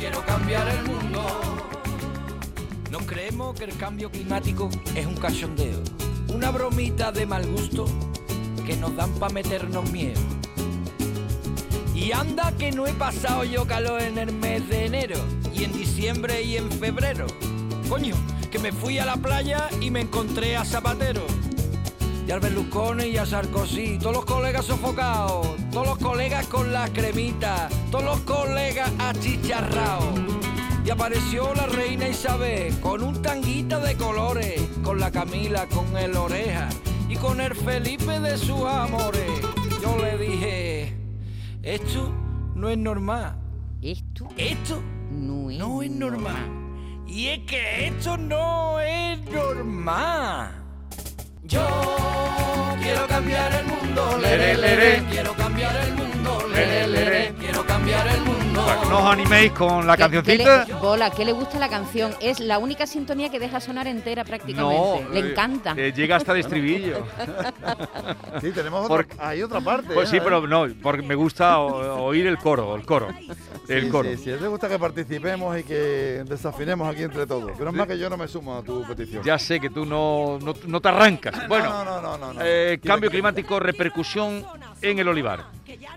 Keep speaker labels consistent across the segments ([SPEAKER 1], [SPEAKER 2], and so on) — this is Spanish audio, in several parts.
[SPEAKER 1] Quiero cambiar el mundo. No creemos que el cambio climático es un cachondeo, una bromita de mal gusto que nos dan para meternos miedo. Y anda que no he pasado yo calor en el mes de enero, y en diciembre y en febrero. Coño, que me fui a la playa y me encontré a Zapatero. Y al Berlusconi y a Sarkozy, todos los colegas sofocados, todos los colegas con la cremita, todos los colegas achicharrados. Y apareció la reina Isabel con un tanguita de colores, con la Camila, con el oreja y con el Felipe de sus amores. Yo le dije, esto no es normal.
[SPEAKER 2] Esto
[SPEAKER 1] Esto
[SPEAKER 2] no es,
[SPEAKER 1] no es normal. Y es que esto no es normal. Quiero cambiar el mundo. Quiero cambiar el mundo.
[SPEAKER 3] Que no os animéis con la
[SPEAKER 2] ¿Qué- qué
[SPEAKER 3] cancioncita.
[SPEAKER 2] le, Bola, ¿qué le gusta la canción? Es la única sintonía que deja sonar entera prácticamente. le
[SPEAKER 3] eh,
[SPEAKER 2] encanta.
[SPEAKER 3] eh, llega hasta el estribillo.
[SPEAKER 4] Sí, tenemos
[SPEAKER 3] Porque-
[SPEAKER 4] otra, hay otra parte.
[SPEAKER 3] Pues sí,
[SPEAKER 4] ¿eh?
[SPEAKER 3] pero no, porque me gusta o- oír el coro, el coro. El
[SPEAKER 4] Sí,
[SPEAKER 3] coro.
[SPEAKER 4] Sí, sí, te gusta que participemos y que desafinemos aquí entre todos. Pero es más que yo no me sumo a tu petición.
[SPEAKER 3] Ya sé que tú no, no, no te arrancas. Bueno,
[SPEAKER 4] no, no, no, no, no.
[SPEAKER 3] eh, cambio climático, repercusión en el olivar.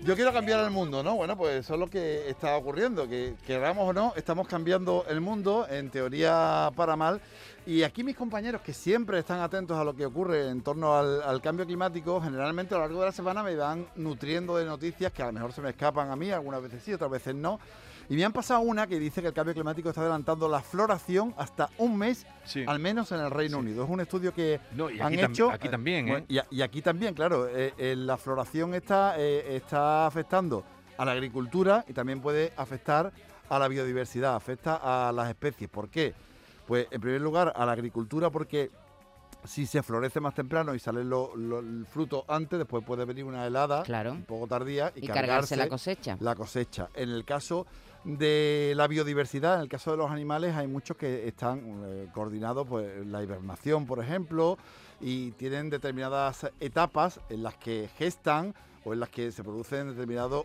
[SPEAKER 4] Yo quiero cambiar el mundo, ¿no? Bueno, pues eso es lo que está ocurriendo, que queramos o no, estamos cambiando el mundo, en teoría para mal. Y aquí mis compañeros, que siempre están atentos a lo que ocurre en torno al, cambio climático, generalmente a lo largo de la semana me van nutriendo de noticias que a lo mejor se me escapan a mí, algunas veces sí, otras veces no. Y me han pasado una que dice que el cambio climático está adelantando la floración hasta un mes,
[SPEAKER 3] Sí.
[SPEAKER 4] al menos en el Reino Unido. Es un estudio que
[SPEAKER 3] No, y
[SPEAKER 4] han hecho.
[SPEAKER 3] aquí también, ¿eh?
[SPEAKER 4] Y, aquí también, claro, eh, eh, la floración está, eh, está afectando a la agricultura y también puede afectar a la biodiversidad, afecta a las especies. ¿Por qué? Pues en primer lugar a la agricultura porque si se florece más temprano y sale lo- lo- el fruto antes, después puede venir una helada
[SPEAKER 2] Claro.
[SPEAKER 4] un poco tardía y,
[SPEAKER 2] y cargarse la cosecha.
[SPEAKER 4] la cosecha. En el caso de la biodiversidad, en el caso de los animales, hay muchos que están eh, coordinados, pues la hibernación, por ejemplo, y tienen determinadas etapas en las que gestan o en las que se producen determinados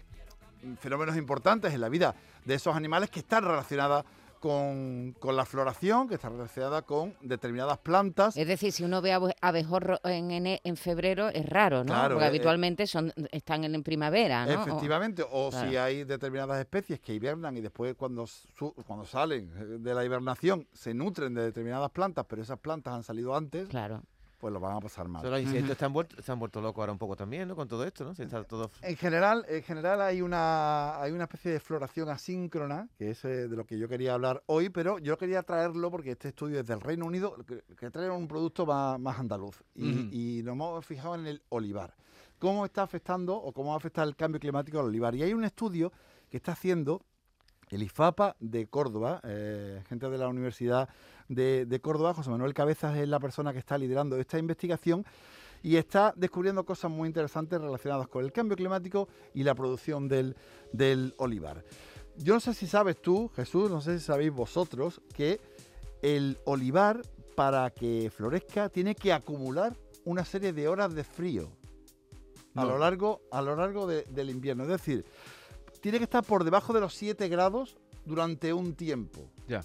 [SPEAKER 4] fenómenos importantes en la vida de esos animales que están relacionadas con, con la floración, que está relacionada con determinadas plantas.
[SPEAKER 2] Es decir, si uno ve abe- abejorro en, ene- en febrero es raro, ¿no?
[SPEAKER 4] Claro,
[SPEAKER 2] Porque
[SPEAKER 4] eh,
[SPEAKER 2] habitualmente son, están en, en primavera,
[SPEAKER 4] Efectivamente, o si
[SPEAKER 2] Claro.
[SPEAKER 4] hay determinadas especies que hibernan y después cuando, su- cuando salen eh, de la hibernación se nutren de determinadas plantas, pero esas plantas han salido antes,
[SPEAKER 2] Claro.
[SPEAKER 4] Pues lo van a pasar mal.
[SPEAKER 5] Los insectos vuelto, se han vuelto locos ahora un poco también, ¿no? Con todo esto, ¿no? Se está todo...
[SPEAKER 4] En general, en general hay una hay una especie de floración asíncrona, que es eh, de lo que yo quería hablar hoy, pero yo quería traerlo porque este estudio es del Reino Unido, que, que trae un producto más, más andaluz. Y, y nos hemos fijado en el olivar. ¿Cómo está afectando o cómo va a afectar el cambio climático al olivar? Y hay un estudio que está haciendo el IFAPA de Córdoba, eh, gente de la Universidad de, de Córdoba, José Manuel Cabezas es la persona que está liderando esta investigación y está descubriendo cosas muy interesantes relacionadas con el cambio climático y la producción del, del olivar. Yo no sé si sabes tú, Jesús, no sé si sabéis vosotros, que el olivar para que florezca tiene que acumular una serie de horas de frío a lo largo, a lo largo de- del invierno. Es decir, tiene que estar por debajo de los 7 grados durante un tiempo.
[SPEAKER 3] Ya.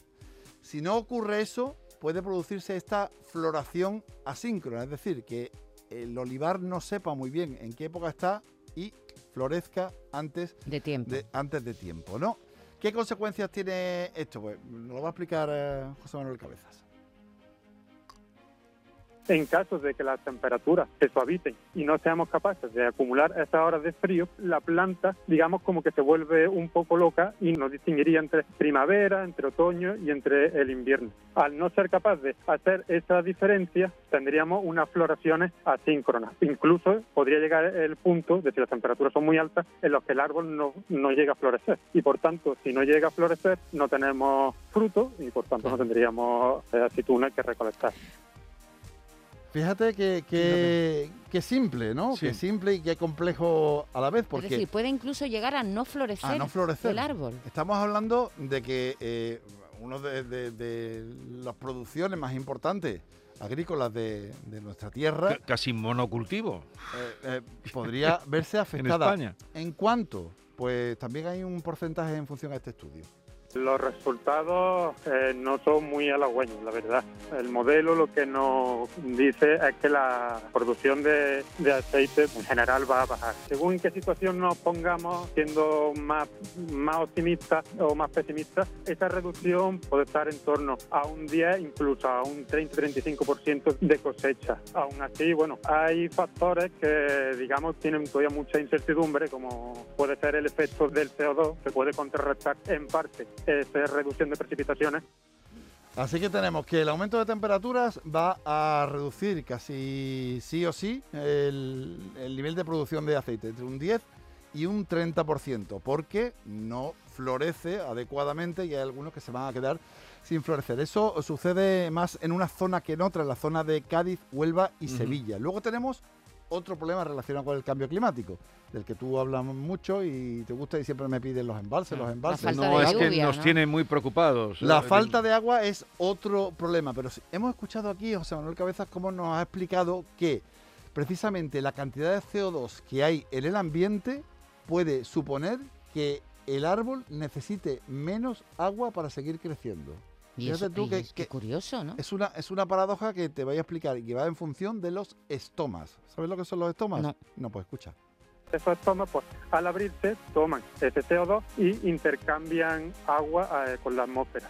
[SPEAKER 4] Si no ocurre eso, puede producirse esta floración asíncrona, es decir, que el olivar no sepa muy bien en qué época está y florezca antes
[SPEAKER 2] De tiempo.
[SPEAKER 4] de, antes de tiempo, ¿no? ¿Qué consecuencias tiene esto? Pues nos lo va a explicar eh, José Manuel Cabezas.
[SPEAKER 6] En caso de que las temperaturas se suavicen y no seamos capaces de acumular esas horas de frío, la planta, digamos, como que se vuelve un poco loca y nos distinguiría entre primavera, entre otoño y entre el invierno. Al no ser capaz de hacer esa diferencia, tendríamos unas floraciones asíncronas. Incluso podría llegar el punto de si las temperaturas son muy altas en los que el árbol no, no llega a florecer. Y por tanto, si no llega a florecer, no tenemos fruto y por tanto no tendríamos eh, aceitunas que recolectar.
[SPEAKER 4] Fíjate que, que, que simple, ¿no?
[SPEAKER 3] Sí.
[SPEAKER 4] Que simple y que complejo a la vez,
[SPEAKER 2] Es
[SPEAKER 4] porque
[SPEAKER 2] decir, puede incluso llegar a no florecer,
[SPEAKER 4] a no florecer.
[SPEAKER 2] el árbol.
[SPEAKER 4] Estamos hablando de que eh, una de, de- de las producciones más importantes agrícolas de, de nuestra tierra
[SPEAKER 3] C- Casi monocultivo
[SPEAKER 4] eh, eh, podría verse
[SPEAKER 3] en
[SPEAKER 4] afectada.
[SPEAKER 3] España.
[SPEAKER 4] ¿En cuánto? Pues también hay un porcentaje en función a este estudio.
[SPEAKER 6] Los resultados eh, no son muy halagüeños, la verdad. El modelo lo que nos dice es que la producción de, de aceite en general va a bajar. Según en qué situación nos pongamos, siendo más, más optimistas o más pesimistas, esa reducción puede estar en torno a un 10, incluso a un 30-35% de cosecha. Aún así, bueno, hay factores que, digamos, tienen todavía mucha incertidumbre, como puede ser el efecto del CO2, que puede contrarrestar en parte esa reducción de precipitaciones.
[SPEAKER 4] Así que tenemos que el aumento de temperaturas va a reducir casi sí o sí el, el nivel de producción de aceite entre un 10 y un 30%, porque no florece adecuadamente y hay algunos que se van a quedar sin florecer. Eso sucede más en una zona que en otra, en la zona de Cádiz, Huelva y. Sevilla. Luego tenemos otro problema relacionado con el cambio climático, del que tú hablas mucho y te gusta y siempre me piden los embalses, los embalses.
[SPEAKER 2] falta
[SPEAKER 3] no,
[SPEAKER 2] de
[SPEAKER 3] es que nos
[SPEAKER 2] ¿no?
[SPEAKER 3] tiene muy preocupados.
[SPEAKER 4] La
[SPEAKER 3] Eh,
[SPEAKER 4] falta de agua es otro problema, pero hemos escuchado aquí, José Manuel Cabezas, cómo nos ha explicado que precisamente la cantidad de CO2 que hay en el ambiente puede suponer que el árbol necesite menos agua para seguir creciendo.
[SPEAKER 2] Y
[SPEAKER 4] Fíjate
[SPEAKER 2] eso,
[SPEAKER 4] tú
[SPEAKER 2] y
[SPEAKER 4] que-
[SPEAKER 2] es que
[SPEAKER 4] que-
[SPEAKER 2] curioso, ¿no?
[SPEAKER 4] Es una, es una paradoja que te voy a explicar y que va en función de los estomas. ¿Sabes lo que son los estomas?
[SPEAKER 2] No.
[SPEAKER 4] No, pues escucha.
[SPEAKER 6] Esos estomas, pues, al abrirse, toman ese CO2 y intercambian agua eh, con la atmósfera.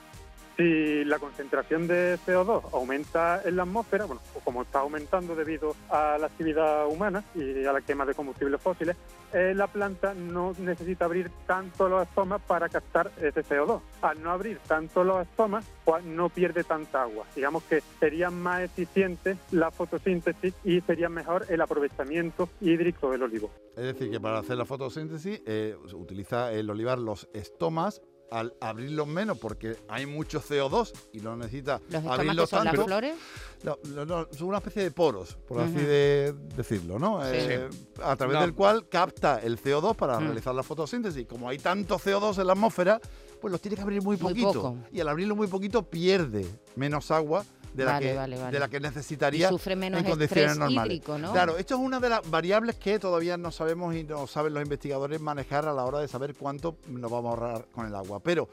[SPEAKER 6] Si la concentración de CO2 aumenta en la atmósfera, bueno, como está aumentando debido a la actividad humana y a la quema de combustibles fósiles, eh, la planta no necesita abrir tanto los estomas para captar ese CO2. Al no abrir tanto los estomas, pues no pierde tanta agua. Digamos que sería más eficiente la fotosíntesis y sería mejor el aprovechamiento hídrico del olivo.
[SPEAKER 4] Es decir, que para hacer la fotosíntesis eh, utiliza el olivar los estomas al abrirlos menos porque hay mucho CO2 y no necesita
[SPEAKER 2] Los
[SPEAKER 4] abrirlos
[SPEAKER 2] son las
[SPEAKER 4] tanto.
[SPEAKER 2] flores.
[SPEAKER 4] No, no, no, son una especie de poros, por así de decirlo, ¿no?
[SPEAKER 2] Sí.
[SPEAKER 4] Eh, a través
[SPEAKER 3] No.
[SPEAKER 4] del cual capta el CO2 para realizar la fotosíntesis. Como hay tanto CO2 en la atmósfera, pues los tiene que abrir muy
[SPEAKER 2] Muy
[SPEAKER 4] poquito.
[SPEAKER 2] poco.
[SPEAKER 4] Y al abrirlo muy poquito pierde menos agua de la, que,
[SPEAKER 2] vale, vale.
[SPEAKER 4] De la que
[SPEAKER 2] Y
[SPEAKER 4] necesitaría
[SPEAKER 2] sufre menos
[SPEAKER 4] en condiciones normales.
[SPEAKER 2] hídrico, ¿no?
[SPEAKER 4] Claro, esto es una de las variables que todavía no sabemos y no saben los investigadores manejar a la hora de saber cuánto nos vamos a ahorrar con el agua. Pero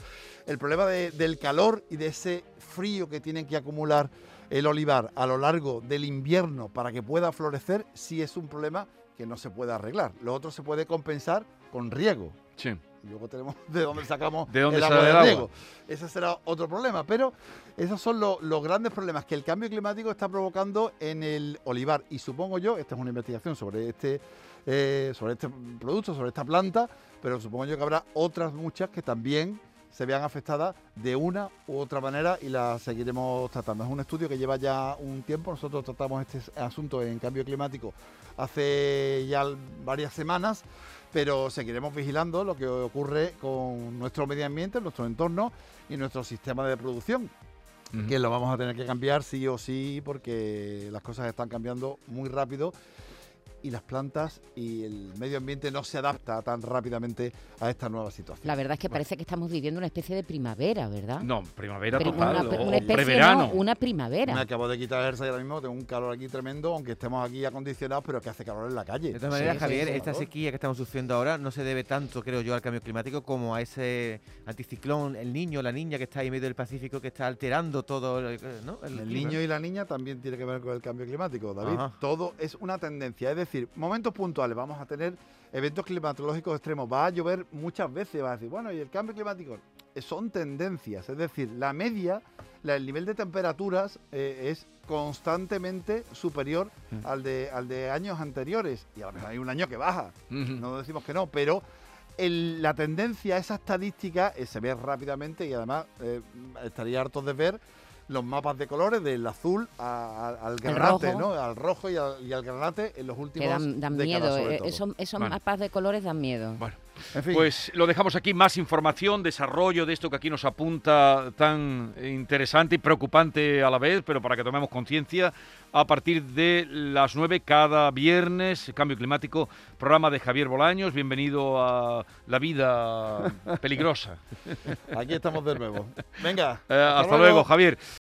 [SPEAKER 4] el problema de- del calor y de ese frío que tienen que acumular el olivar a lo largo del invierno para que pueda florecer, sí es un problema que no se puede arreglar. Lo otro se puede compensar con riego.
[SPEAKER 3] Sí.
[SPEAKER 4] Y Luego tenemos de dónde sacamos
[SPEAKER 3] ¿De dónde
[SPEAKER 4] el
[SPEAKER 3] sale
[SPEAKER 4] agua
[SPEAKER 3] el
[SPEAKER 4] de
[SPEAKER 3] agua?
[SPEAKER 4] riego. Ese será otro problema. Pero esos son lo- los grandes problemas que el cambio climático está provocando en el olivar. Y supongo yo, esta es una investigación sobre este, eh, sobre este producto, sobre esta planta, pero supongo yo que habrá otras muchas que también se vean afectadas de una u otra manera y las seguiremos tratando. Es un estudio que lleva ya un tiempo. Nosotros tratamos este asunto en cambio climático hace ya varias semanas, pero seguiremos vigilando lo que ocurre con nuestro medio ambiente, nuestro entorno y nuestro sistema de producción, que lo vamos a tener que cambiar sí o sí porque las cosas están cambiando muy rápido y las plantas y el medio ambiente no se adapta tan rápidamente a esta nueva situación.
[SPEAKER 2] La verdad es que parece que estamos viviendo una especie de primavera, ¿verdad?
[SPEAKER 3] No, primavera
[SPEAKER 2] Pero
[SPEAKER 3] total.
[SPEAKER 2] una,
[SPEAKER 3] o-
[SPEAKER 2] una
[SPEAKER 3] o
[SPEAKER 2] especie,
[SPEAKER 3] preverano.
[SPEAKER 2] no, una primavera.
[SPEAKER 4] Me acabo de quitar el jersey ahora mismo, tengo un calor aquí tremendo, aunque estemos aquí acondicionados, pero que hace calor en la calle.
[SPEAKER 5] De todas maneras,
[SPEAKER 2] sí,
[SPEAKER 5] Javier,
[SPEAKER 2] sí.
[SPEAKER 5] esta sequía que estamos sufriendo ahora no se debe tanto, creo yo, al cambio climático como a ese anticiclón, el niño, la niña que está ahí en medio del Pacífico, que está alterando todo el, eh, ¿no?
[SPEAKER 4] El niño y la niña también tiene que ver con el cambio climático, David.
[SPEAKER 5] Ajá.
[SPEAKER 4] Todo es una tendencia, es decir, momentos puntuales, vamos a tener eventos climatológicos extremos, va a llover muchas veces, va a decir, bueno, ¿y el cambio climático? Eh, Son tendencias, es decir, la media, la- el nivel de temperaturas eh, es constantemente superior
[SPEAKER 5] Mm.
[SPEAKER 4] al, de, al de años anteriores, y a lo mejor hay un año que baja,
[SPEAKER 3] Ujú.
[SPEAKER 4] no decimos que no, pero el- la tendencia, esa estadística, eh, se ve rápidamente y además eh, estaría harto de ver los mapas de colores del azul a- a- al granate. ¿no? Al rojo y al, y al granate en los últimos
[SPEAKER 2] Que dan, dan
[SPEAKER 4] décadas,
[SPEAKER 2] miedo. eh. Esos, esos
[SPEAKER 3] Bueno.
[SPEAKER 2] mapas de colores dan miedo.
[SPEAKER 3] Bueno,
[SPEAKER 4] En fin,
[SPEAKER 3] Pues lo dejamos aquí, más información, desarrollo de esto que aquí nos apunta tan interesante y preocupante a la vez, pero para que tomemos conciencia, a partir de las 9 cada viernes, Cambio Climático, programa de Javier Bolaños, bienvenido a La Vida Peligrosa.
[SPEAKER 4] aquí estamos de nuevo. Venga,
[SPEAKER 3] Eh, hasta luego, Javier.